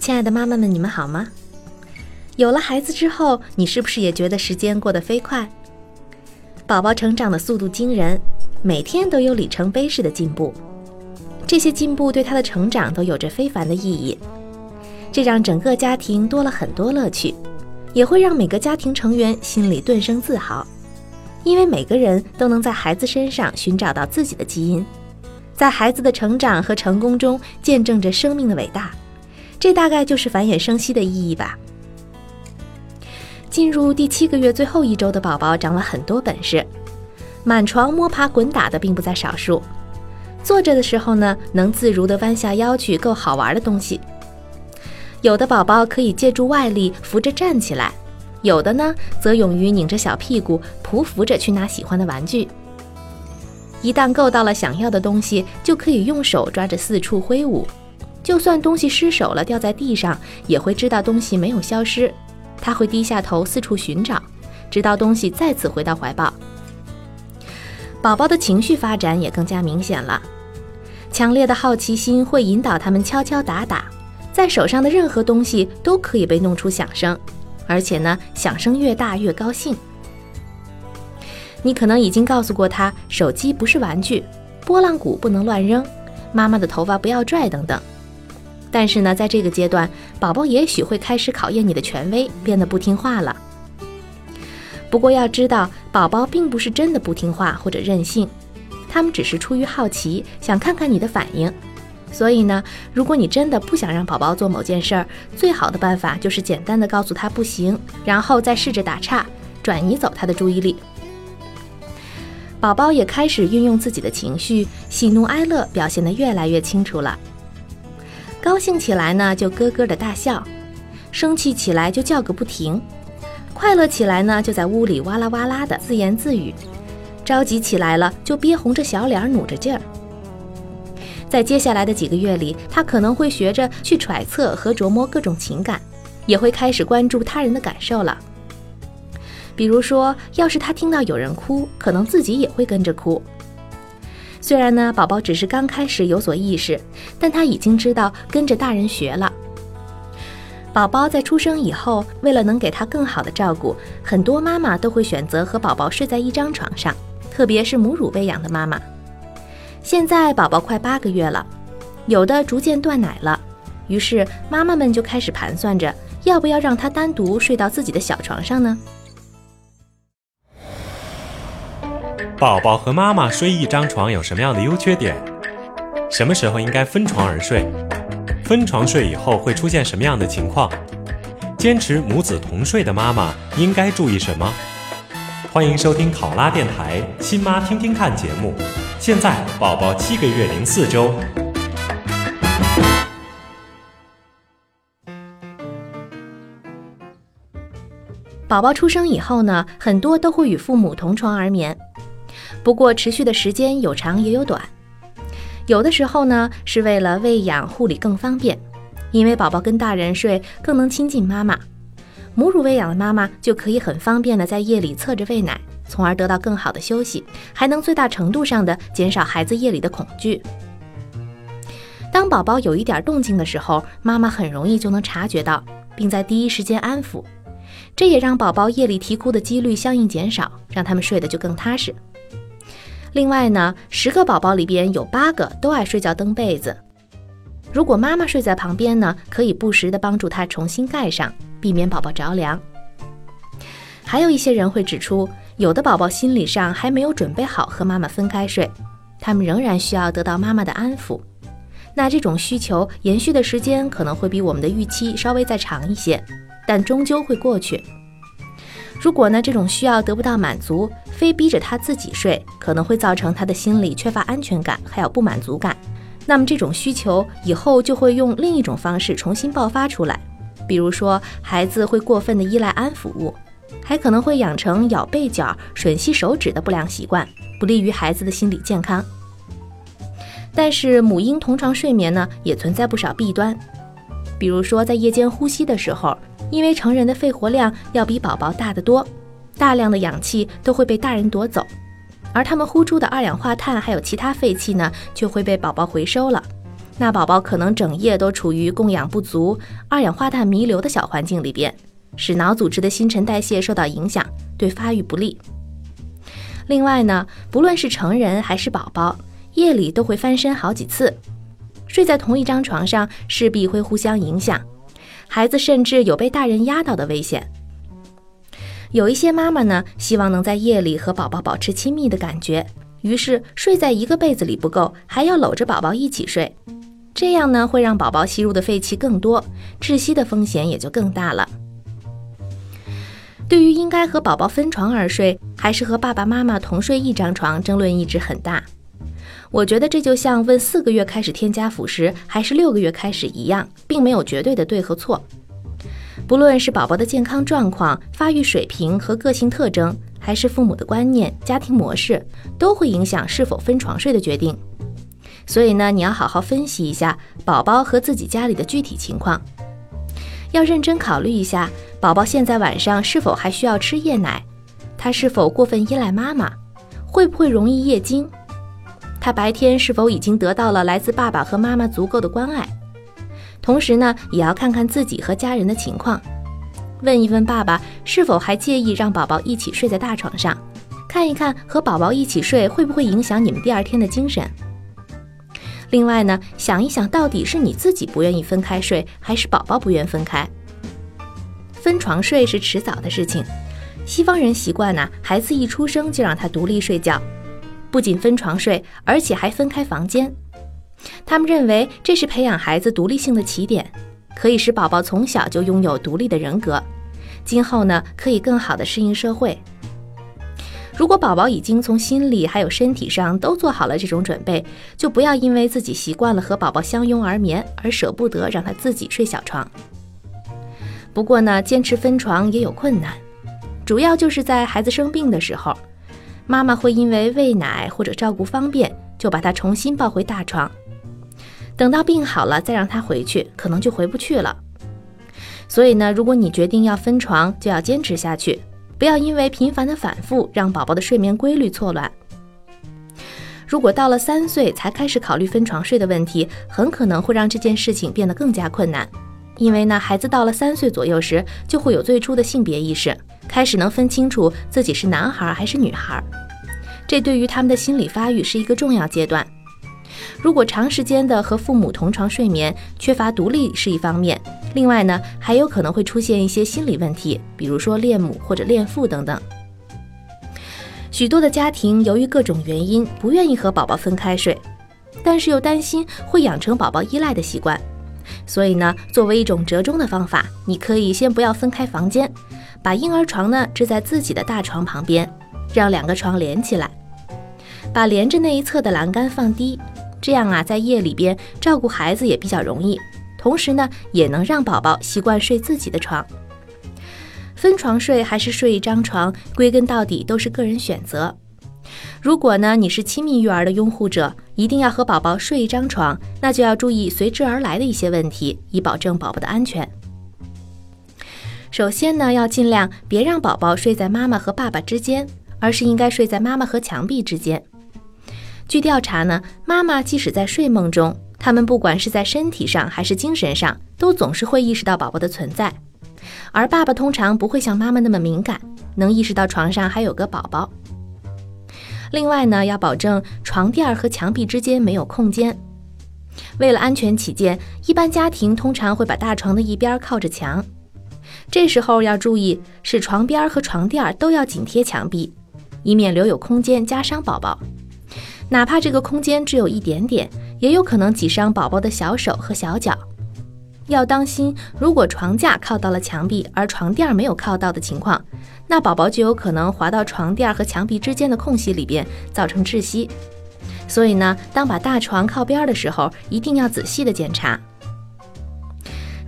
亲爱的妈妈们，你们好吗？有了孩子之后，你是不是也觉得时间过得飞快？宝宝成长的速度惊人，每天都有里程碑式的进步。这些进步对他的成长都有着非凡的意义，这让整个家庭多了很多乐趣，也会让每个家庭成员心里顿生自豪，因为每个人都能在孩子身上寻找到自己的基因，在孩子的成长和成功中见证着生命的伟大。这大概就是繁衍生息的意义吧。进入第七个月最后一周的宝宝长了很多本事，满床摸爬滚打的并不在少数。坐着的时候呢，能自如地弯下腰去够好玩的东西。有的宝宝可以借助外力扶着站起来，有的呢则勇于拧着小屁股匍匐着去拿喜欢的玩具。一旦够到了想要的东西，就可以用手抓着四处挥舞。就算东西失手了，掉在地上，也会知道东西没有消失。他会低下头四处寻找，直到东西再次回到怀抱。宝宝的情绪发展也更加明显了，强烈的好奇心会引导他们敲敲打打，在手上的任何东西都可以被弄出响声，而且呢，响声越大越高兴。你可能已经告诉过他，手机不是玩具，拨浪鼓不能乱扔，妈妈的头发不要拽等等。但是呢，在这个阶段，宝宝也许会开始考验你的权威，变得不听话了。不过要知道，宝宝并不是真的不听话或者任性，他们只是出于好奇，想看看你的反应。所以呢，如果你真的不想让宝宝做某件事儿，最好的办法就是简单的告诉他不行，然后再试着打岔，转移走他的注意力。宝宝也开始运用自己的情绪，喜怒哀乐表现得越来越清楚了。高兴起来呢，就咯咯的大笑；生气起来就叫个不停；快乐起来呢，就在屋里哇啦哇啦的自言自语；着急起来了，就憋红着小脸，努着劲儿。在接下来的几个月里，他可能会学着去揣测和琢磨各种情感，也会开始关注他人的感受了。比如说，要是他听到有人哭，可能自己也会跟着哭。虽然呢，宝宝只是刚开始有所意识，但他已经知道跟着大人学了。宝宝在出生以后，为了能给他更好的照顾，很多妈妈都会选择和宝宝睡在一张床上，特别是母乳喂养的妈妈。现在宝宝快八个月了，有的逐渐断奶了，于是妈妈们就开始盘算着，要不要让他单独睡到自己的小床上呢？宝宝和妈妈睡一张床有什么样的优缺点？什么时候应该分床而睡？分床睡以后会出现什么样的情况？坚持母子同睡的妈妈应该注意什么？欢迎收听考拉电台《亲妈听听看》节目。现在宝宝七个月零四周。宝宝出生以后呢，很多都会与父母同床而眠。不过，持续的时间有长也有短，有的时候呢是为了喂养护理更方便，因为宝宝跟大人睡更能亲近妈妈，母乳喂养的妈妈就可以很方便的在夜里侧着喂奶，从而得到更好的休息，还能最大程度上的减少孩子夜里的恐惧。当宝宝有一点动静的时候，妈妈很容易就能察觉到，并在第一时间安抚，这也让宝宝夜里啼哭的几率相应减少，让他们睡得就更踏实。另外呢，十个宝宝里边有八个都爱睡觉蹬被子。如果妈妈睡在旁边呢，可以不时的帮助他重新盖上，避免宝宝着凉。还有一些人会指出，有的宝宝心理上还没有准备好和妈妈分开睡，他们仍然需要得到妈妈的安抚。那这种需求延续的时间可能会比我们的预期稍微再长一些，但终究会过去。如果呢这种需要得不到满足，非逼着他自己睡，可能会造成他的心理缺乏安全感，还有不满足感。那么这种需求以后就会用另一种方式重新爆发出来，比如说孩子会过分的依赖安抚物，还可能会养成咬被角、吮吸手指的不良习惯，不利于孩子的心理健康。但是母婴同床睡眠呢，也存在不少弊端，比如说在夜间呼吸的时候，因为成人的肺活量要比宝宝大得多，大量的氧气都会被大人夺走。而他们呼出的二氧化碳还有其他废气呢，就会被宝宝回收了。那宝宝可能整夜都处于供氧不足、二氧化碳弥留的小环境里边，使脑组织的新陈代谢受到影响，对发育不利。另外呢，不论是成人还是宝宝，夜里都会翻身好几次，睡在同一张床上势必会互相影响，孩子甚至有被大人压倒的危险。有一些妈妈呢，希望能在夜里和宝宝保持亲密的感觉，于是睡在一个被子里不够，还要搂着宝宝一起睡。这样呢，会让宝宝吸入的废气更多，窒息的风险也就更大了。对于应该和宝宝分床而睡，还是和爸爸妈妈同睡一张床，争论一直很大。我觉得这就像问四个月开始添加辅食，还是六个月开始一样，并没有绝对的对和错。不论是宝宝的健康状况、发育水平和个性特征，还是父母的观念、家庭模式，都会影响是否分床睡的决定。所以呢，你要好好分析一下宝宝和自己家里的具体情况，要认真考虑一下宝宝现在晚上是否还需要吃夜奶，他是否过分依赖妈妈，会不会容易夜惊，他白天是否已经得到了来自爸爸和妈妈足够的关爱。同时呢，也要看看自己和家人的情况，问一问爸爸是否还介意让宝宝一起睡在大床上，看一看和宝宝一起睡会不会影响你们第二天的精神。另外呢，想一想到底是你自己不愿意分开睡，还是宝宝不愿分开。分床睡是迟早的事情，西方人习惯呢，孩子一出生就让他独立睡觉，不仅分床睡，而且还分开房间。他们认为这是培养孩子独立性的起点，可以使宝宝从小就拥有独立的人格，今后呢可以更好的适应社会。如果宝宝已经从心理还有身体上都做好了这种准备，就不要因为自己习惯了和宝宝相拥而眠而舍不得让他自己睡小床。不过呢，坚持分床也有困难，主要就是在孩子生病的时候，妈妈会因为喂奶或者照顾方便，就把他重新抱回大床。等到病好了再让他回去，可能就回不去了。所以呢，如果你决定要分床，就要坚持下去，不要因为频繁的反复让宝宝的睡眠规律错乱。如果到了三岁才开始考虑分床睡的问题，很可能会让这件事情变得更加困难。因为呢，孩子到了三岁左右时，就会有最初的性别意识，开始能分清楚自己是男孩还是女孩。这对于他们的心理发育是一个重要阶段。如果长时间的和父母同床睡眠，缺乏独立是一方面，另外呢，还有可能会出现一些心理问题，比如说恋母或者恋父等等。许多的家庭由于各种原因不愿意和宝宝分开睡，但是又担心会养成宝宝依赖的习惯，所以呢，作为一种折中的方法，你可以先不要分开房间，把婴儿床呢置在自己的大床旁边，让两个床连起来，把连着那一侧的栏杆放低。这样啊，在夜里边照顾孩子也比较容易，同时呢，也能让宝宝习惯睡自己的床。分床睡还是睡一张床，归根到底都是个人选择。如果呢，你是亲密育儿的拥护者，一定要和宝宝睡一张床，那就要注意随之而来的一些问题，以保证宝宝的安全。首先呢，要尽量别让宝宝睡在妈妈和爸爸之间，而是应该睡在妈妈和墙壁之间。据调查呢，妈妈即使在睡梦中，他们不管是在身体上还是精神上，都总是会意识到宝宝的存在。而爸爸通常不会像妈妈那么敏感，能意识到床上还有个宝宝。另外呢，要保证床垫和墙壁之间没有空间。为了安全起见，一般家庭通常会把大床的一边靠着墙，这时候要注意，是床边和床垫都要紧贴墙壁，以免留有空间夹伤宝宝。哪怕这个空间只有一点点，也有可能挤伤宝宝的小手和小脚。要当心，如果床架靠到了墙壁，而床垫没有靠到的情况，那宝宝就有可能滑到床垫和墙壁之间的空隙里边，造成窒息。所以呢，当把大床靠边的时候，一定要仔细的检查。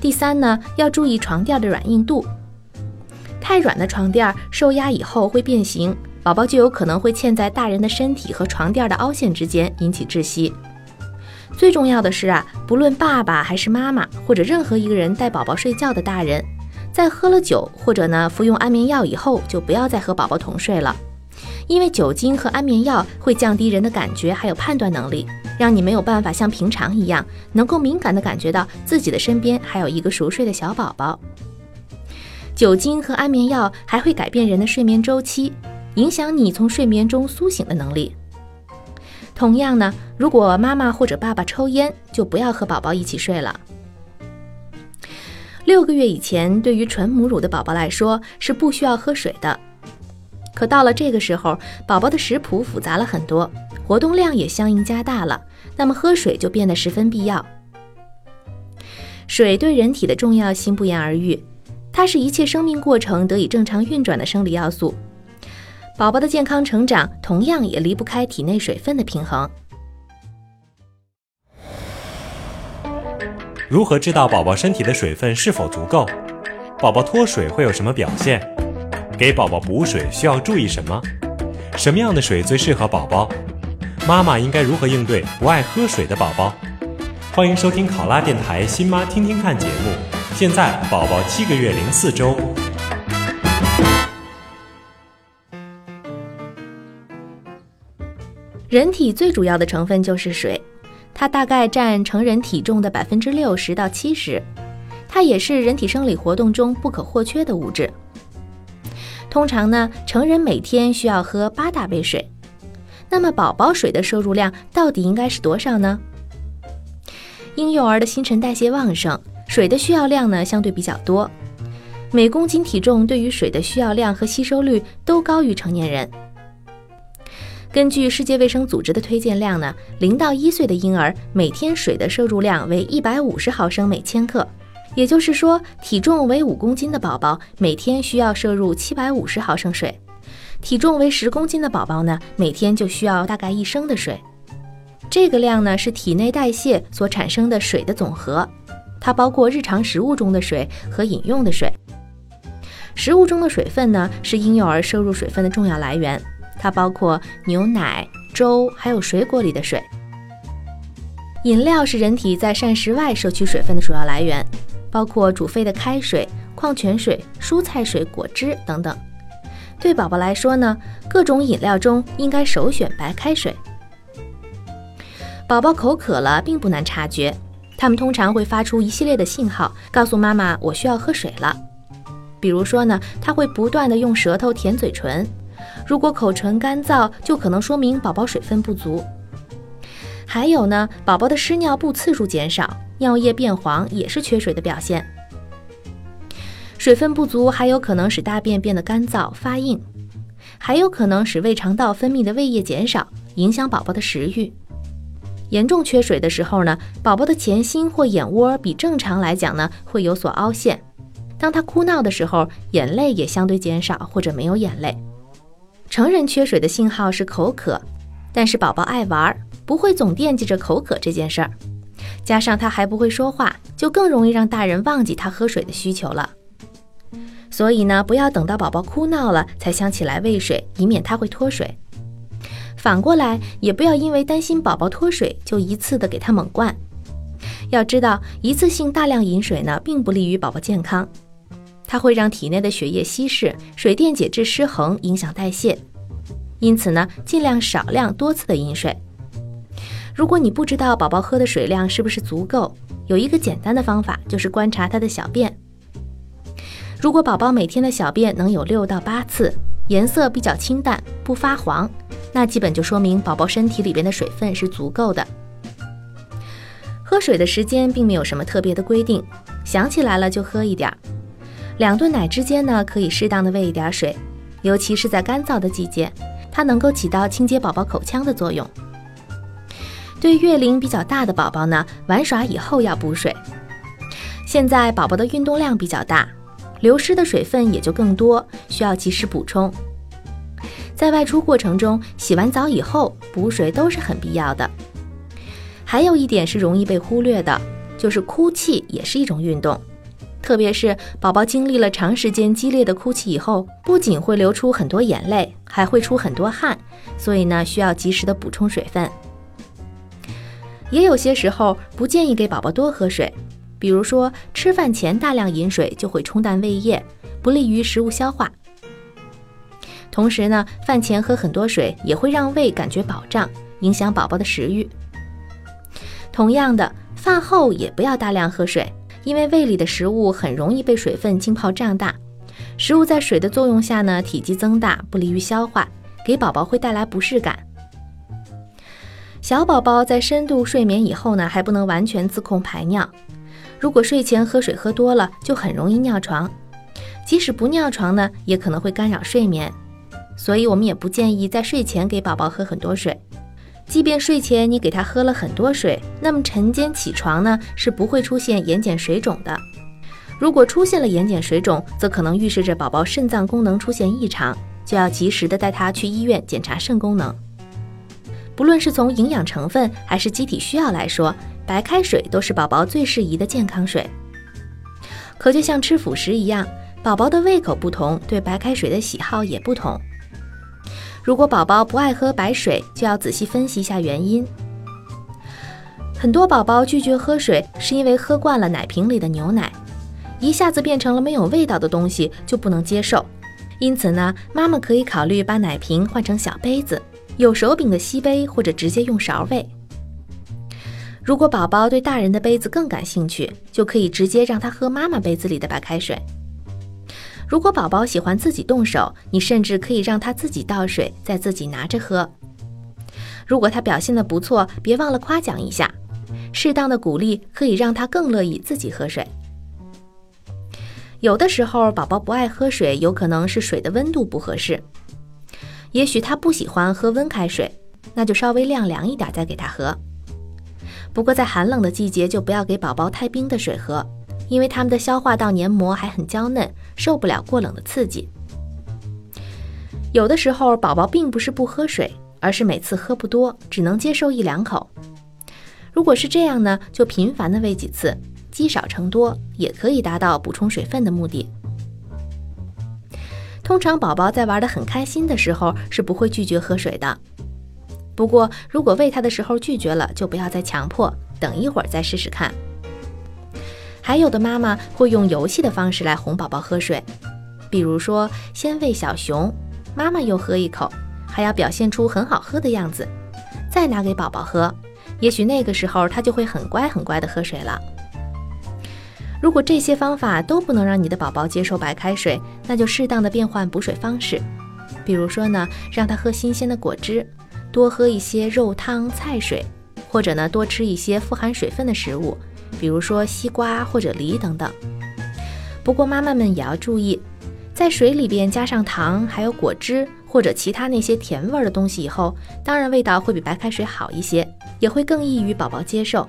第三呢，要注意床垫的软硬度。太软的床垫受压以后会变形，宝宝就有可能会嵌在大人的身体和床垫的凹陷之间，引起窒息。最重要的是啊，不论爸爸还是妈妈，或者任何一个人带宝宝睡觉的大人，在喝了酒或者呢服用安眠药以后，就不要再和宝宝同睡了，因为酒精和安眠药会降低人的感觉还有判断能力，让你没有办法像平常一样能够敏感地感觉到自己的身边还有一个熟睡的小宝宝。酒精和安眠药还会改变人的睡眠周期，影响你从睡眠中苏醒的能力。同样呢，如果妈妈或者爸爸抽烟，就不要和宝宝一起睡了。六个月以前，对于纯母乳的宝宝来说是不需要喝水的。可到了这个时候，宝宝的食谱复杂了很多，活动量也相应加大了，那么喝水就变得十分必要。水对人体的重要性不言而喻，它是一切生命过程得以正常运转的生理要素。宝宝的健康成长同样也离不开体内水分的平衡。如何知道宝宝身体的水分是否足够？宝宝脱水会有什么表现？给宝宝补水需要注意什么？什么样的水最适合宝宝？妈妈应该如何应对不爱喝水的宝宝？欢迎收听考拉电台新妈听听看节目。现在宝宝七个月零四周。人体最主要的成分就是水，它大概占成人体重的百分之六十到七十，它也是人体生理活动中不可或缺的物质。通常呢，成人每天需要喝八大杯水，那么宝宝水的摄入量到底应该是多少呢？婴幼儿的新陈代谢旺盛，水的需要量呢相对比较多，每公斤体重对于水的需要量和吸收率都高于成年人。根据世界卫生组织的推荐量呢，零到一岁的婴儿每天水的摄入量为一百五十毫升每千克，也就是说，体重为五公斤的宝宝每天需要摄入七百五十毫升水，体重为十公斤的宝宝呢，每天就需要大概一升的水。这个量呢是体内代谢所产生的水的总和，它包括日常食物中的水和饮用的水。食物中的水分呢是婴幼儿摄入水分的重要来源。它包括牛奶、粥，还有水果里的水。饮料是人体在膳食外摄取水分的主要来源，包括煮沸的开水、矿泉水、蔬菜水、果汁等等。对宝宝来说呢，各种饮料中应该首选白开水。宝宝口渴了并不难察觉，他们通常会发出一系列的信号，告诉妈妈我需要喝水了。比如说呢，他会不断的用舌头舔嘴唇。如果口唇干燥，就可能说明宝宝水分不足。还有呢，宝宝的湿尿布次数减少，尿液变黄，也是缺水的表现。水分不足还有可能使大便变得干燥发硬，还有可能使胃肠道分泌的胃液减少，影响宝宝的食欲。严重缺水的时候呢，宝宝的前心或眼窝比正常来讲呢会有所凹陷。当他哭闹的时候，眼泪也相对减少或者没有眼泪。成人缺水的信号是口渴，但是宝宝爱玩，不会总惦记着口渴这件事儿，加上他还不会说话，就更容易让大人忘记他喝水的需求了。所以呢，不要等到宝宝哭闹了才想起来喂水，以免他会脱水。反过来，也不要因为担心宝宝脱水就一次的给他猛灌。要知道，一次性大量饮水呢，并不利于宝宝健康。它会让体内的血液稀释，水电解质失衡，影响代谢。因此呢，尽量少量多次的饮水。如果你不知道宝宝喝的水量是不是足够，有一个简单的方法，就是观察他的小便。如果宝宝每天的小便能有六到八次，颜色比较清淡，不发黄，那基本就说明宝宝身体里边的水分是足够的。喝水的时间并没有什么特别的规定，想起来了就喝一点儿。两顿奶之间呢，可以适当的喂一点水，尤其是在干燥的季节，它能够起到清洁宝宝口腔的作用。对月龄比较大的宝宝呢，玩耍以后要补水。现在宝宝的运动量比较大，流失的水分也就更多，需要及时补充。在外出过程中，洗完澡以后补水都是很必要的。还有一点是容易被忽略的，就是哭泣也是一种运动，特别是宝宝经历了长时间激烈的哭泣以后，不仅会流出很多眼泪，还会出很多汗，所以呢，需要及时的补充水分。也有些时候不建议给宝宝多喝水，比如说吃饭前大量饮水就会冲淡胃液，不利于食物消化。同时呢，饭前喝很多水也会让胃感觉饱胀，影响宝宝的食欲。同样的，饭后也不要大量喝水，因为胃里的食物很容易被水分浸泡胀大，食物在水的作用下呢，体积增大，不利于消化，给宝宝会带来不适感。小宝宝在深度睡眠以后呢，还不能完全自控排尿，如果睡前喝水喝多了，就很容易尿床，即使不尿床呢，也可能会干扰睡眠。所以，我们也不建议在睡前给宝宝喝很多水。即便睡前你给他喝了很多水，那么晨间起床呢是不会出现眼睑水肿的。如果出现了眼睑水肿，则可能预示着宝宝肾脏功能出现异常，就要及时的带他去医院检查肾功能。不论是从营养成分还是机体需要来说，白开水都是宝宝最适宜的健康水。可就像吃辅食一样，宝宝的胃口不同，对白开水的喜好也不同。如果宝宝不爱喝白水，就要仔细分析一下原因。很多宝宝拒绝喝水，是因为喝惯了奶瓶里的牛奶，一下子变成了没有味道的东西就不能接受。因此呢，妈妈可以考虑把奶瓶换成小杯子，有手柄的吸杯，或者直接用勺喂。如果宝宝对大人的杯子更感兴趣，就可以直接让他喝妈妈杯子里的白开水。如果宝宝喜欢自己动手，你甚至可以让他自己倒水，再自己拿着喝。如果他表现的不错，别忘了夸奖一下，适当的鼓励可以让他更乐意自己喝水。有的时候，宝宝不爱喝水，有可能是水的温度不合适，也许他不喜欢喝温开水，那就稍微晾凉一点再给他喝。不过在寒冷的季节，就不要给宝宝太冰的水喝。因为他们的消化道黏膜还很娇嫩，受不了过冷的刺激。有的时候，宝宝并不是不喝水，而是每次喝不多，只能接受一两口。如果是这样呢，就频繁的喂几次，积少成多，也可以达到补充水分的目的。通常，宝宝在玩得很开心的时候是不会拒绝喝水的。不过，如果喂他的时候拒绝了，就不要再强迫，等一会儿再试试看。还有的妈妈会用游戏的方式来哄宝宝喝水，比如说先喂小熊，妈妈又喝一口，还要表现出很好喝的样子，再拿给宝宝喝。也许那个时候他就会很乖很乖的喝水了。如果这些方法都不能让你的宝宝接受白开水，那就适当的变换补水方式，比如说呢，让他喝新鲜的果汁，多喝一些肉汤菜水，或者呢，多吃一些富含水分的食物。比如说西瓜或者梨等等。不过妈妈们也要注意，在水里边加上糖，还有果汁或者其他那些甜味的东西以后，当然味道会比白开水好一些，也会更易于宝宝接受。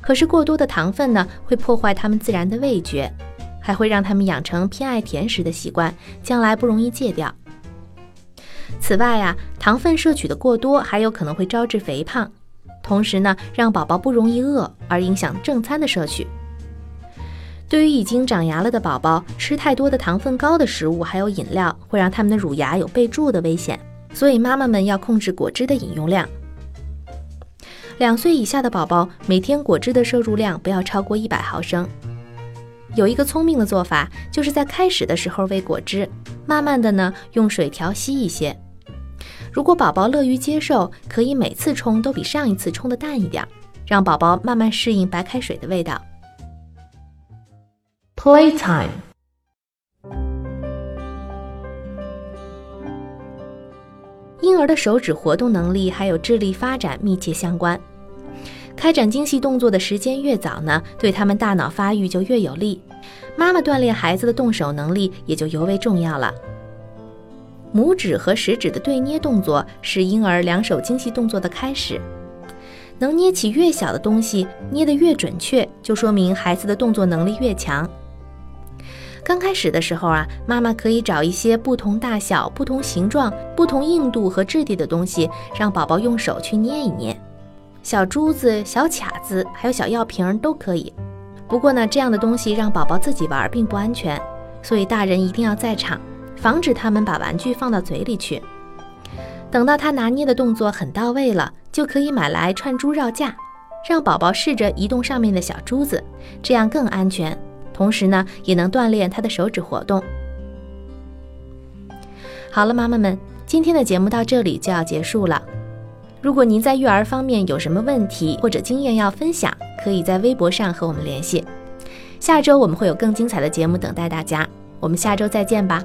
可是过多的糖分呢，会破坏他们自然的味觉，还会让他们养成偏爱甜食的习惯，将来不容易戒掉。此外呀，糖分摄取的过多，还有可能会招致肥胖。同时呢，让宝宝不容易饿，而影响正餐的摄取。对于已经长牙了的宝宝，吃太多的糖分高的食物还有饮料，会让他们的乳牙有被蛀的危险。所以妈妈们要控制果汁的饮用量。两岁以下的宝宝，每天果汁的摄入量不要超过一百毫升。有一个聪明的做法，就是在开始的时候喂果汁，慢慢的呢用水调稀一些。如果宝宝乐于接受，可以每次冲都比上一次冲的淡一点，让宝宝慢慢适应白开水的味道。Playtime，婴儿的手指活动能力还有智力发展密切相关，开展精细动作的时间越早呢，对他们大脑发育就越有利。妈妈锻炼孩子的动手能力也就尤为重要了。拇指和食指的对捏动作是婴儿两手精细动作的开始。能捏起越小的东西，捏得越准确，就说明孩子的动作能力越强。刚开始的时候啊，妈妈可以找一些不同大小、不同形状、不同硬度和质地的东西，让宝宝用手去捏一捏。小珠子、小卡子，还有小药瓶都可以。不过呢，这样的东西让宝宝自己玩并不安全，所以大人一定要在场，防止他们把玩具放到嘴里去。等到他拿捏的动作很到位了，就可以买来串珠绕架，让宝宝试着移动上面的小珠子，这样更安全。同时呢，也能锻炼他的手指活动。好了，妈妈们，今天的节目到这里就要结束了。如果您在育儿方面有什么问题或者经验要分享，可以在微博上和我们联系。下周我们会有更精彩的节目等待大家，我们下周再见吧。